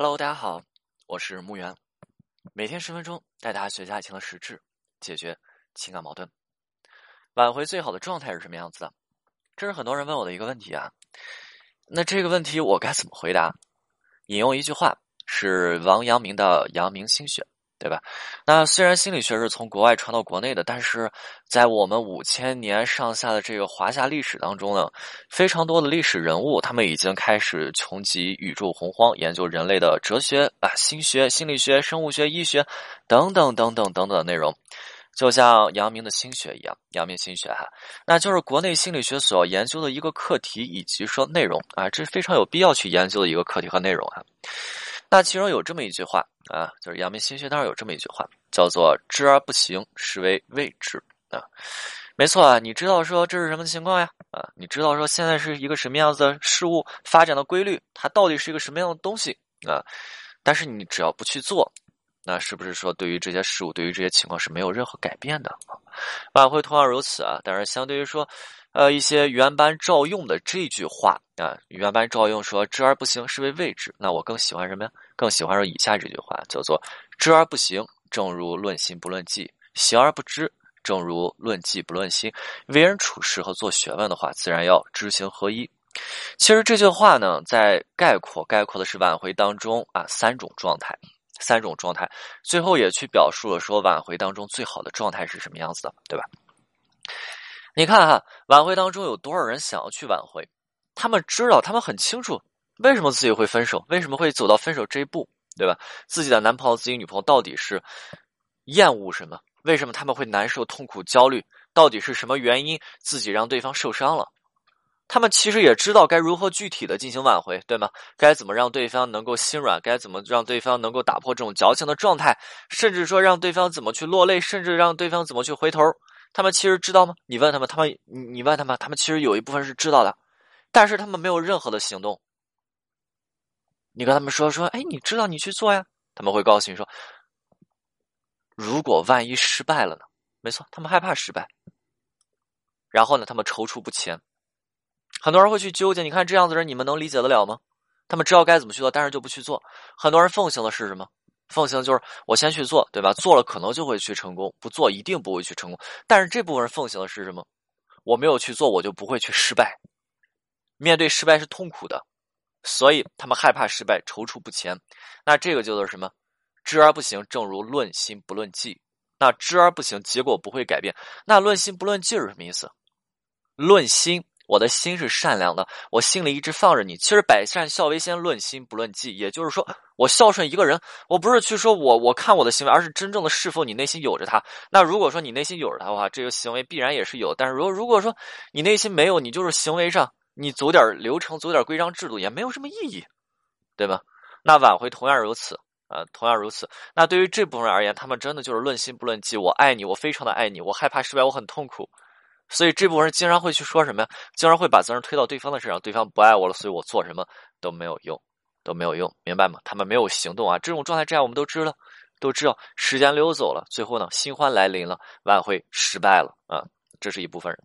Hello，大家好，我是木源，每天十分钟带大家学习爱情的实质，解决情感矛盾。挽回最好的状态是什么样子的？这是很多人问我的一个问题啊。那这个问题我该怎么回答？引用一句话，是王阳明的《阳明心学》。对吧？那虽然心理学是从国外传到国内的，但是在我们五千年上下的这个华夏历史当中呢，非常多的历史人物，他们已经开始穷极宇宙洪荒，研究人类的哲学啊、心学、心理学、生物学、医学等等等等等等的内容，就像阳明的心学一样，阳明心学哈，那就是国内心理学所要研究的一个课题以及说内容啊，这是非常有必要去研究的一个课题和内容啊。那其中有这么一句话啊，就是阳明心学当中有这么一句话，叫做“知而不行，是为未知”啊。没错啊，你知道说这是什么情况呀？啊，你知道说现在是一个什么样子的事物发展的规律，它到底是一个什么样的东西啊？但是你只要不去做，那是不是说对于这些事物，对于这些情况是没有任何改变的啊？挽回同样如此啊。但是相对于说。呃，一些原班照用的这句话啊，原班照用说“知而不行，是为未知”。那我更喜欢什么呀？更喜欢说以下这句话，叫做“知而不行，正如论心不论迹；行而不知，正如论迹不论心。为人处事和做学问的话，自然要知行合一。”其实这句话呢，在概括概括的是挽回当中啊三种状态，三种状态，最后也去表述了说挽回当中最好的状态是什么样子的，对吧？你看哈，挽回当中有多少人想要去挽回？他们知道，他们很清楚为什么自己会分手，为什么会走到分手这一步，对吧？自己的男朋友、自己女朋友到底是厌恶什么？为什么他们会难受、痛苦、焦虑？到底是什么原因自己让对方受伤了？他们其实也知道该如何具体的进行挽回，对吗？该怎么让对方能够心软？该怎么让对方能够打破这种矫情的状态？甚至说让对方怎么去落泪？甚至让对方怎么去回头？他们其实知道吗？你问他们，他们你问他们，他们其实有一部分是知道的，但是他们没有任何的行动。你跟他们说说，哎，你知道你去做呀？他们会告诉你说，如果万一失败了呢？没错，他们害怕失败。然后呢，他们踌躇不前。很多人会去纠结，你看这样的人，你们能理解得了吗？他们知道该怎么去做，但是就不去做。很多人奉行的是什么？奉行就是我先去做，对吧？做了可能就会去成功，不做一定不会去成功。但是这部分人奉行的是什么？我没有去做，我就不会去失败。面对失败是痛苦的，所以他们害怕失败，踌躇不前。那这个就是什么？知而不行，正如论心不论迹。那知而不行，结果不会改变。那论心不论迹是什么意思？论心。我的心是善良的，我心里一直放着你。其实百善孝为先，论心不论迹，也就是说，我孝顺一个人，我不是去说我我看我的行为，而是真正的是否你内心有着他。那如果说你内心有着他的话，这个行为必然也是有。但是如如果说你内心没有，你就是行为上你走点流程，走点规章制度，也没有什么意义，对吧？那挽回同样如此啊，同样如此。那对于这部分人而言，他们真的就是论心不论迹。我爱你，我非常的爱你，我害怕失败，我很痛苦。所以这部分人经常会去说什么呀？经常会把责任推到对方的身上，对方不爱我了，所以我做什么都没有用，都没有用，明白吗？他们没有行动啊，这种状态这样我们都知道，都知道。时间溜走了，最后呢，新欢来临了，挽回失败了啊，这是一部分人。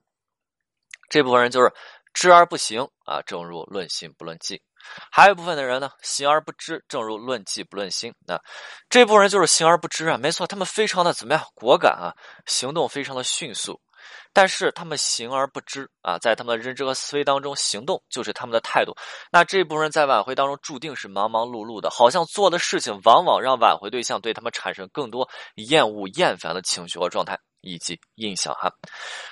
这部分人就是知而不行啊，正如论心不论迹。还有一部分的人呢，行而不知，正如论迹不论心。那这部分人就是行而不知啊，没错，他们非常的怎么样？果敢啊，行动非常的迅速。但是他们行而不知啊，在他们的认知和思维当中，行动就是他们的态度。那这部分人在挽回当中注定是忙忙碌碌的，好像做的事情往往让挽回对象对他们产生更多厌恶、厌烦的情绪和状态以及印象哈。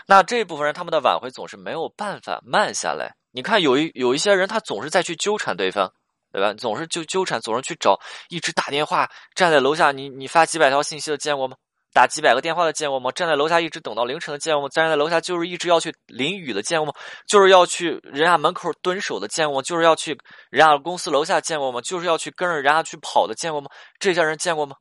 那这部分人他们的挽回总是没有办法慢下来。你看，有一有一些人他总是在去纠缠对方，对吧？总是就纠缠，总是去找，一直打电话，站在楼下，你你发几百条信息的见过吗？打几百个电话的见过吗？站在楼下一直等到凌晨的见过吗？站在楼下就是一直要去淋雨的见过吗？就是要去人家门口蹲守的见过吗？就是要去人家公司楼下见过吗？就是要去跟着人家去跑的见过吗？这些人见过吗？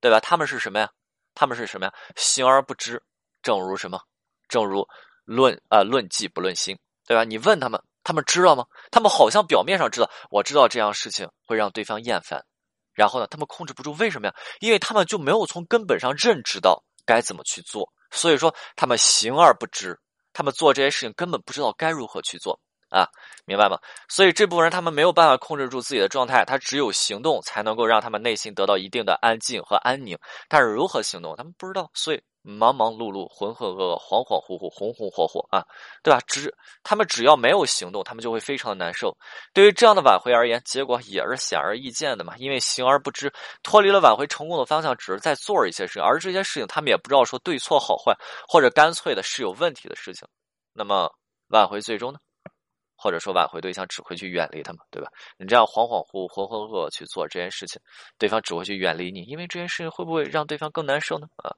对吧？他们是什么呀？他们是什么呀？行而不知，正如什么？正如论啊论迹不论心，对吧？你问他们，他们知道吗？他们好像表面上知道，我知道这样事情会让对方厌烦。然后呢，他们控制不住，为什么呀？因为他们就没有从根本上认知到该怎么去做，所以说他们行而不知，他们做这些事情根本不知道该如何去做。啊，明白吗？所以这部分人他们没有办法控制住自己的状态，他只有行动才能够让他们内心得到一定的安静和安宁。但是如何行动，他们不知道，所以。忙忙碌碌，浑浑噩噩，恍恍惚惚，红红火火啊，对吧？只他们只要没有行动，他们就会非常的难受。对于这样的挽回而言，结果也是显而易见的嘛。因为行而不知，脱离了挽回成功的方向，只是在做一些事情，而这些事情他们也不知道说对错好坏，或者干脆的是有问题的事情。那么挽回最终呢？或者说挽回对象只会去远离他们，对吧？你这样恍恍惚惚、浑浑噩噩去做这件事情，对方只会去远离你，因为这件事情会不会让对方更难受呢？啊，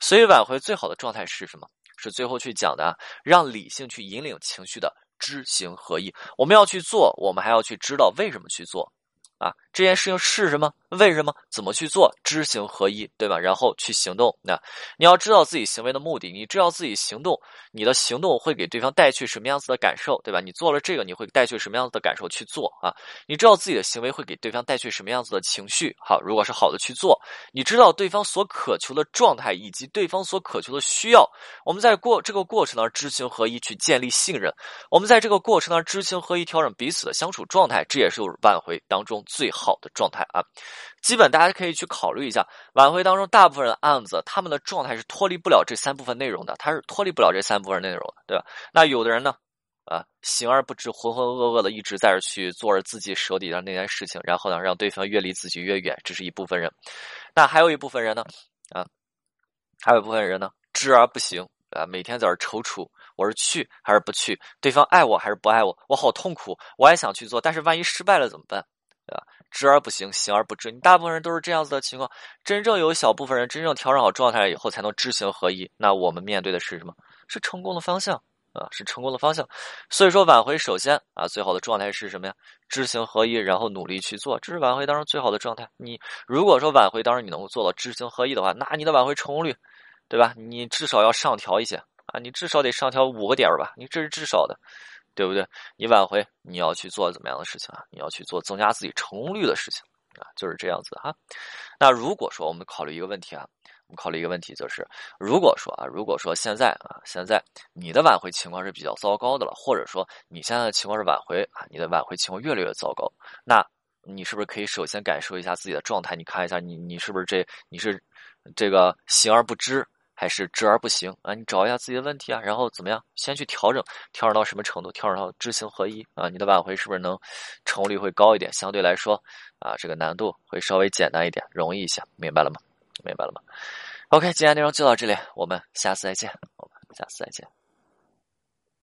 所以挽回最好的状态是什么？是最后去讲的，让理性去引领情绪的知行合一。我们要去做，我们还要去知道为什么去做。啊，这件事情是什么？为什么？怎么去做？知行合一，对吧？然后去行动。那你要知道自己行为的目的，你知道自己行动，你的行动会给对方带去什么样子的感受，对吧？你做了这个，你会带去什么样子的感受去做啊？你知道自己的行为会给对方带去什么样子的情绪？好，如果是好的去做，你知道对方所渴求的状态以及对方所渴求的需要，我们在过这个过程当中知行合一去建立信任，我们在这个过程当中知行合一调整彼此的相处状态，这也是挽回当中。最好好的状态啊，基本大家可以去考虑一下，挽回当中大部分的案子，他们的状态是脱离不了这三部分内容的，他是脱离不了这三部分内容的，对吧？那有的人呢，啊，行而不知，浑浑噩噩的一直在这去做着自己手底下那件事情，然后呢，让对方越离自己越远，这是一部分人。那还有一部分人呢，啊，还有一部分人呢，知而不行，啊，每天在这踌躇，我是去还是不去？对方爱我还是不爱我？我好痛苦，我也想去做，但是万一失败了怎么办？对吧？知而不行，行而不知。你大部分人都是这样子的情况。真正有小部分人真正调整好状态以后，才能知行合一。那我们面对的是什么？是成功的方向啊，是成功的方向。所以说，挽回首先啊，最好的状态是什么呀？知行合一，然后努力去做，这是挽回当中最好的状态。你如果说挽回当中你能够做到知行合一的话，那你的挽回成功率，对吧？你至少要上调一些啊，你至少得上调五个点吧？你这是至少的。对不对？你挽回，你要去做怎么样的事情啊？你要去做增加自己成功率的事情啊，就是这样子哈。那如果说我们考虑一个问题啊，我们考虑一个问题就是，如果说啊，如果说现在啊，现在你的挽回情况是比较糟糕的了，或者说你现在的情况是挽回啊，你的挽回情况越来越糟糕，那你是不是可以首先感受一下自己的状态？你看一下你你是不是这你是这个行而不知？还是知而不行啊！你找一下自己的问题啊，然后怎么样？先去调整，调整到什么程度？调整到知行合一啊！你的挽回是不是能成功率会高一点？相对来说啊，这个难度会稍微简单一点，容易一些，明白了吗？明白了吗？OK，今天内容就到这里，我们下次再见，我们下次再见。